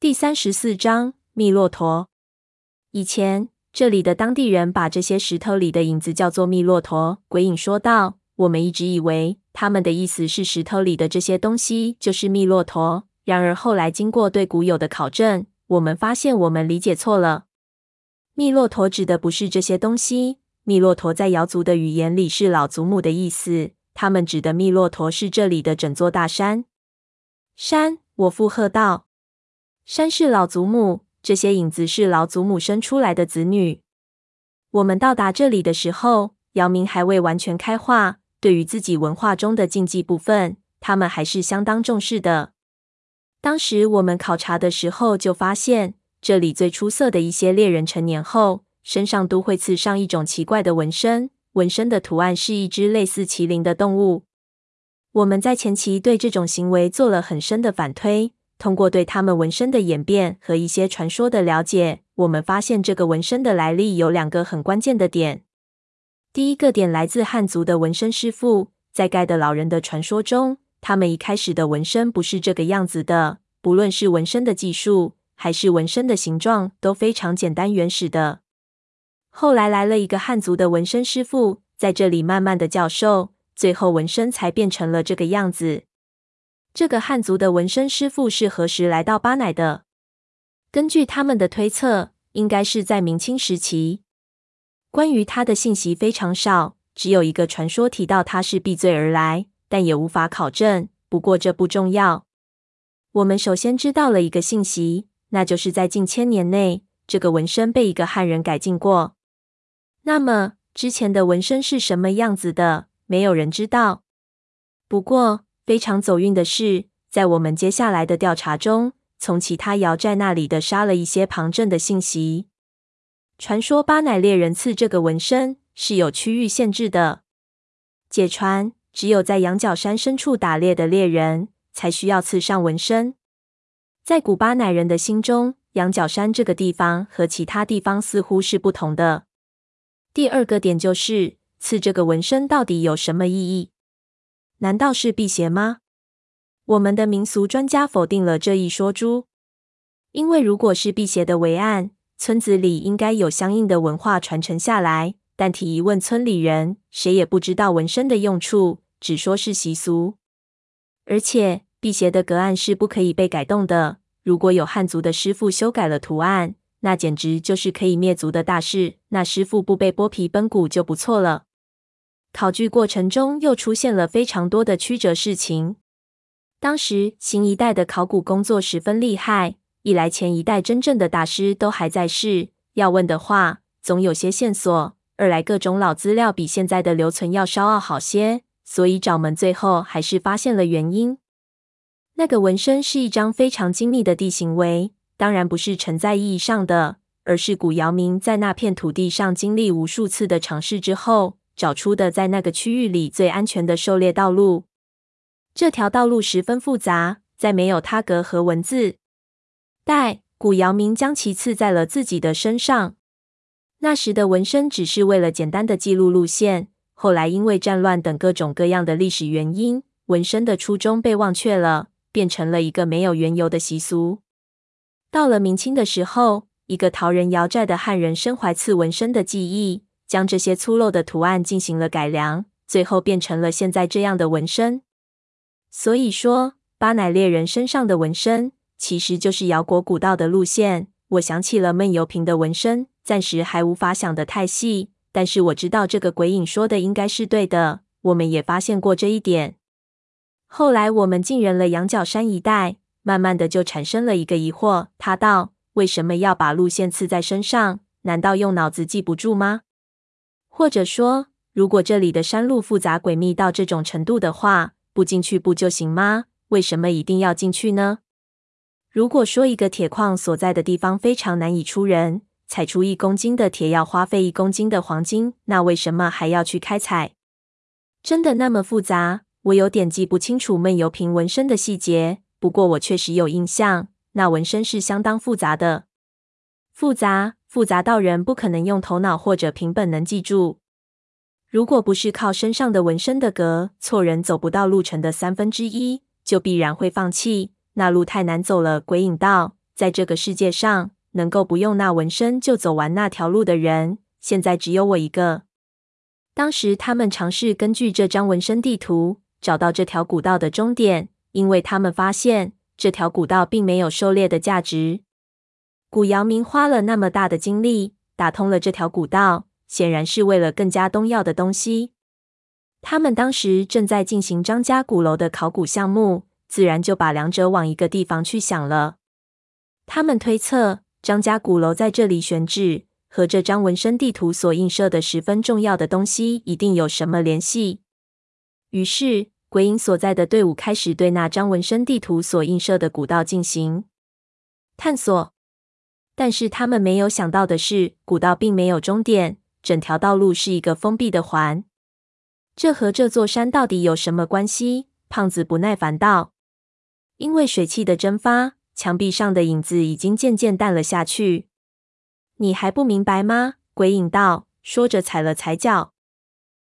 第三十四章密骆驼。以前这里的当地人把这些石头里的影子叫做密骆驼。鬼影说道：“我们一直以为他们的意思是石头里的这些东西就是密骆驼。然而后来经过对古友的考证，我们发现我们理解错了。密骆驼指的不是这些东西。密骆驼在瑶族的语言里是老祖母的意思。他们指的密骆驼是这里的整座大山。山，我附和道。”山是老祖母，这些影子是老祖母生出来的子女。我们到达这里的时候，姚明还未完全开化，对于自己文化中的禁忌部分，他们还是相当重视的。当时我们考察的时候，就发现这里最出色的一些猎人成年后，身上都会刺上一种奇怪的纹身，纹身的图案是一只类似麒麟的动物。我们在前期对这种行为做了很深的反推。通过对他们纹身的演变和一些传说的了解，我们发现这个纹身的来历有两个很关键的点。第一个点来自汉族的纹身师傅，在盖的老人的传说中，他们一开始的纹身不是这个样子的，不论是纹身的技术还是纹身的形状都非常简单原始的。后来来了一个汉族的纹身师傅，在这里慢慢的教授，最后纹身才变成了这个样子。这个汉族的纹身师傅是何时来到巴乃的？根据他们的推测，应该是在明清时期。关于他的信息非常少，只有一个传说提到他是避罪而来，但也无法考证。不过这不重要。我们首先知道了一个信息，那就是在近千年内，这个纹身被一个汉人改进过。那么之前的纹身是什么样子的？没有人知道。不过，非常走运的是，在我们接下来的调查中，从其他瑶寨那里的杀了一些旁证的信息。传说巴乃猎人刺这个纹身是有区域限制的，解传只有在羊角山深处打猎的猎人才需要刺上纹身。在古巴乃人的心中，羊角山这个地方和其他地方似乎是不同的。第二个点就是刺这个纹身到底有什么意义？难道是辟邪吗？我们的民俗专家否定了这一说诸，因为如果是辟邪的为案，村子里应该有相应的文化传承下来。但提一问村里人，谁也不知道纹身的用处，只说是习俗。而且辟邪的隔案是不可以被改动的。如果有汉族的师傅修改了图案，那简直就是可以灭族的大事。那师傅不被剥皮崩骨就不错了。考据过程中，又出现了非常多的曲折事情。当时新一代的考古工作十分厉害，一来前一代真正的大师都还在世，要问的话总有些线索；二来各种老资料比现在的留存要稍好些，所以掌门最后还是发现了原因。那个纹身是一张非常精密的地形围，当然不是存在意义上的，而是古姚民在那片土地上经历无数次的尝试之后。找出的在那个区域里最安全的狩猎道路。这条道路十分复杂，在没有他格和文字带，古姚民将其刺在了自己的身上。那时的纹身只是为了简单的记录路线，后来因为战乱等各种各样的历史原因，纹身的初衷被忘却了，变成了一个没有缘由的习俗。到了明清的时候，一个逃人瑶寨的汉人身怀刺纹身的技艺。将这些粗陋的图案进行了改良，最后变成了现在这样的纹身。所以说，巴乃猎人身上的纹身其实就是瑶国古道的路线。我想起了闷油瓶的纹身，暂时还无法想得太细，但是我知道这个鬼影说的应该是对的。我们也发现过这一点。后来我们进人了羊角山一带，慢慢的就产生了一个疑惑。他道：为什么要把路线刺在身上？难道用脑子记不住吗？或者说，如果这里的山路复杂诡秘到这种程度的话，不进去不就行吗？为什么一定要进去呢？如果说一个铁矿所在的地方非常难以出人，采出一公斤的铁要花费一公斤的黄金，那为什么还要去开采？真的那么复杂？我有点记不清楚闷油瓶纹身的细节，不过我确实有印象，那纹身是相当复杂的，复杂。复杂到人不可能用头脑或者凭本能记住。如果不是靠身上的纹身的格，错人走不到路程的三分之一，就必然会放弃。那路太难走了。鬼影道，在这个世界上，能够不用那纹身就走完那条路的人，现在只有我一个。当时他们尝试根据这张纹身地图找到这条古道的终点，因为他们发现这条古道并没有狩猎的价值。古阳明花了那么大的精力打通了这条古道，显然是为了更加东要的东西。他们当时正在进行张家古楼的考古项目，自然就把两者往一个地方去想了。他们推测张家古楼在这里选址，和这张纹身地图所映射的十分重要的东西一定有什么联系。于是，鬼影所在的队伍开始对那张纹身地图所映射的古道进行探索。但是他们没有想到的是，古道并没有终点，整条道路是一个封闭的环。这和这座山到底有什么关系？胖子不耐烦道：“因为水汽的蒸发，墙壁上的影子已经渐渐淡了下去。”你还不明白吗？鬼影道，说着踩了踩脚。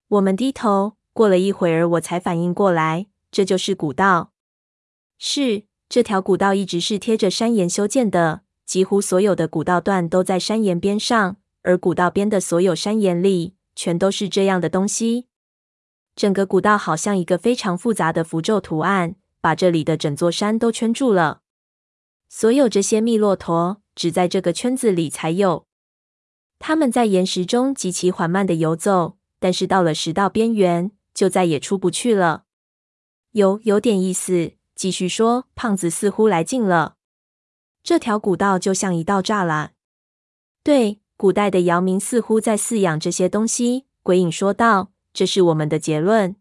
我们低头，过了一会儿，我才反应过来，这就是古道。是，这条古道一直是贴着山岩修建的。几乎所有的古道段都在山岩边上，而古道边的所有山岩里，全都是这样的东西。整个古道好像一个非常复杂的符咒图案，把这里的整座山都圈住了。所有这些密骆驼，只在这个圈子里才有。它们在岩石中极其缓慢地游走，但是到了石道边缘，就再也出不去了。有有点意思，继续说。胖子似乎来劲了。这条古道就像一道栅栏。对，古代的姚明似乎在饲养这些东西。鬼影说道：“这是我们的结论。”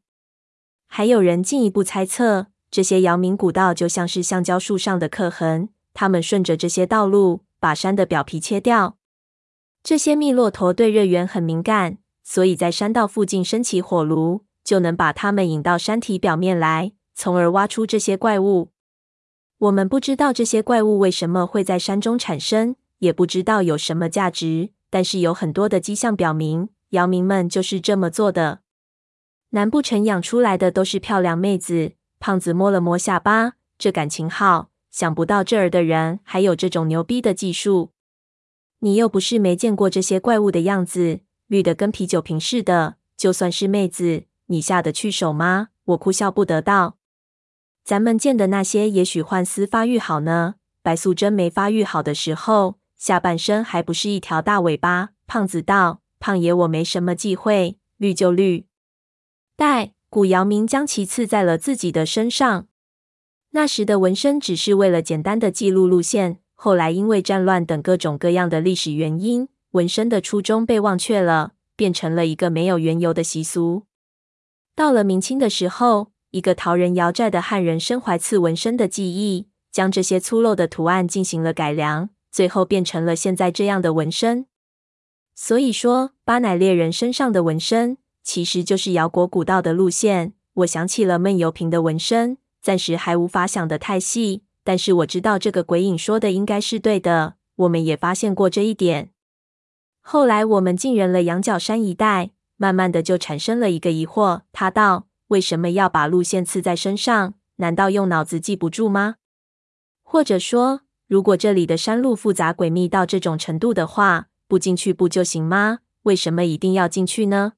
还有人进一步猜测，这些姚明古道就像是橡胶树上的刻痕，他们顺着这些道路把山的表皮切掉。这些密骆驼对热源很敏感，所以在山道附近升起火炉，就能把它们引到山体表面来，从而挖出这些怪物。我们不知道这些怪物为什么会在山中产生，也不知道有什么价值，但是有很多的迹象表明，姚明们就是这么做的。难不成养出来的都是漂亮妹子？胖子摸了摸下巴，这感情好。想不到这儿的人还有这种牛逼的技术。你又不是没见过这些怪物的样子，绿的跟啤酒瓶似的。就算是妹子，你下得去手吗？我哭笑不得道。咱们见的那些，也许幻思发育好呢。白素贞没发育好的时候，下半身还不是一条大尾巴。胖子道：“胖爷，我没什么忌讳，绿就绿。”待古姚明将其刺在了自己的身上。那时的纹身只是为了简单的记录路线，后来因为战乱等各种各样的历史原因，纹身的初衷被忘却了，变成了一个没有缘由的习俗。到了明清的时候。一个逃人瑶寨的汉人身怀刺纹身的技艺，将这些粗陋的图案进行了改良，最后变成了现在这样的纹身。所以说，巴乃猎人身上的纹身其实就是瑶国古道的路线。我想起了闷油瓶的纹身，暂时还无法想得太细，但是我知道这个鬼影说的应该是对的。我们也发现过这一点。后来我们进人了羊角山一带，慢慢的就产生了一个疑惑。他道。为什么要把路线刺在身上？难道用脑子记不住吗？或者说，如果这里的山路复杂诡秘到这种程度的话，不进去不就行吗？为什么一定要进去呢？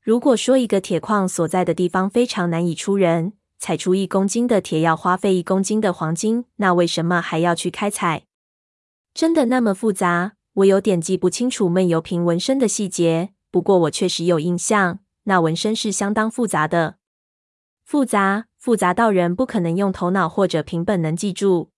如果说一个铁矿所在的地方非常难以出人，采出一公斤的铁要花费一公斤的黄金，那为什么还要去开采？真的那么复杂？我有点记不清楚闷油瓶纹身的细节，不过我确实有印象。那纹身是相当复杂的，复杂复杂到人不可能用头脑或者凭本能记住。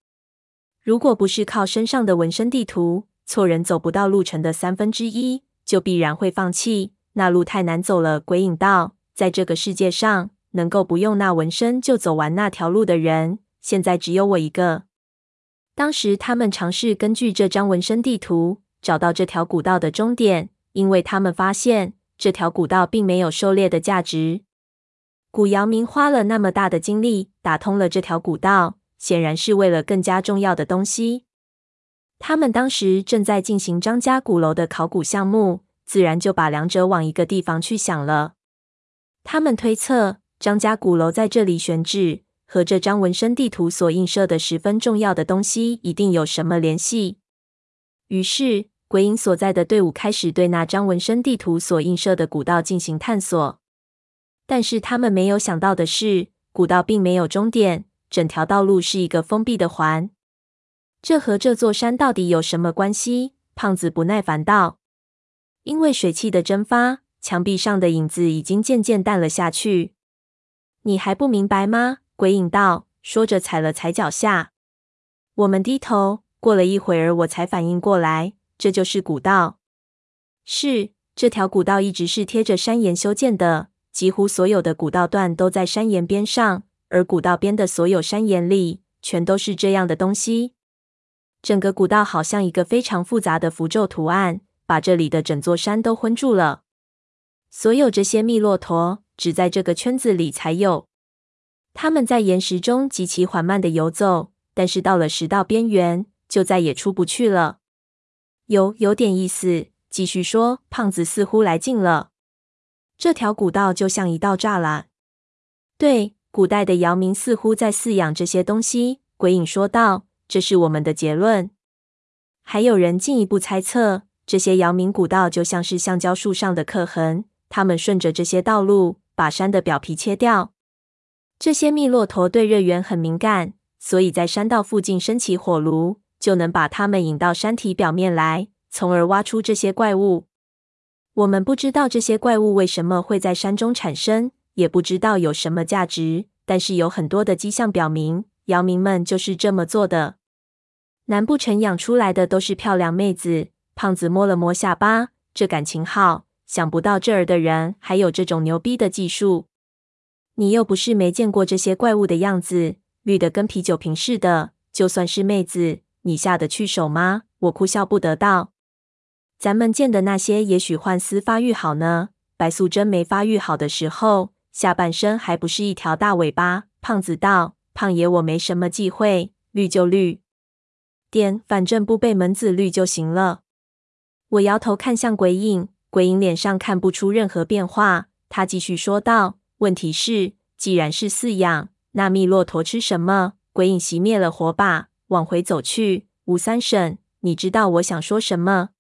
如果不是靠身上的纹身地图，错人走不到路程的三分之一，就必然会放弃。那路太难走了。鬼影道，在这个世界上，能够不用那纹身就走完那条路的人，现在只有我一个。当时他们尝试根据这张纹身地图找到这条古道的终点，因为他们发现。这条古道并没有狩猎的价值。古姚明花了那么大的精力打通了这条古道，显然是为了更加重要的东西。他们当时正在进行张家古楼的考古项目，自然就把两者往一个地方去想了。他们推测张家古楼在这里选址，和这张纹身地图所映射的十分重要的东西一定有什么联系。于是，鬼影所在的队伍开始对那张纹身地图所映射的古道进行探索。但是，他们没有想到的是，古道并没有终点，整条道路是一个封闭的环。这和这座山到底有什么关系？胖子不耐烦道：“因为水汽的蒸发，墙壁上的影子已经渐渐淡了下去。你还不明白吗？”鬼影道，说着踩了踩脚下。我们低头，过了一会儿，我才反应过来，这就是古道。是，这条古道一直是贴着山岩修建的，几乎所有的古道段都在山岩边上，而古道边的所有山岩里，全都是这样的东西。整个古道好像一个非常复杂的符咒图案，把这里的整座山都昏住了。所有这些密骆驼，只在这个圈子里才有。他们在岩石中极其缓慢的游走，但是到了石道边缘，就再也出不去了。有有点意思，继续说。胖子似乎来劲了。这条古道就像一道栅栏。对，古代的姚民似乎在饲养这些东西。鬼影说道：“这是我们的结论。”还有人进一步猜测，这些姚民古道就像是橡胶树上的刻痕，他们顺着这些道路，把山的表皮切掉。这些密骆驼对热源很敏感，所以在山道附近升起火炉，就能把它们引到山体表面来，从而挖出这些怪物。我们不知道这些怪物为什么会在山中产生，也不知道有什么价值，但是有很多的迹象表明，姚民们就是这么做的。难不成养出来的都是漂亮妹子？胖子摸了摸下巴，这感情好，想不到这儿的人还有这种牛逼的技术。你又不是没见过这些怪物的样子，绿的跟啤酒瓶似的。就算是妹子，你下得去手吗？我哭笑不得道。咱们见的那些，也许幻丝发育好呢。白素贞没发育好的时候，下半身还不是一条大尾巴。胖子道：“胖爷，我没什么忌讳，绿就绿点，反正不被门子绿就行了。”我摇头看向鬼影，鬼影脸上看不出任何变化。他继续说道。问题是，既然是饲养，那蜜骆驼吃什么？鬼影熄灭了火把，往回走去。吴三省，你知道我想说什么？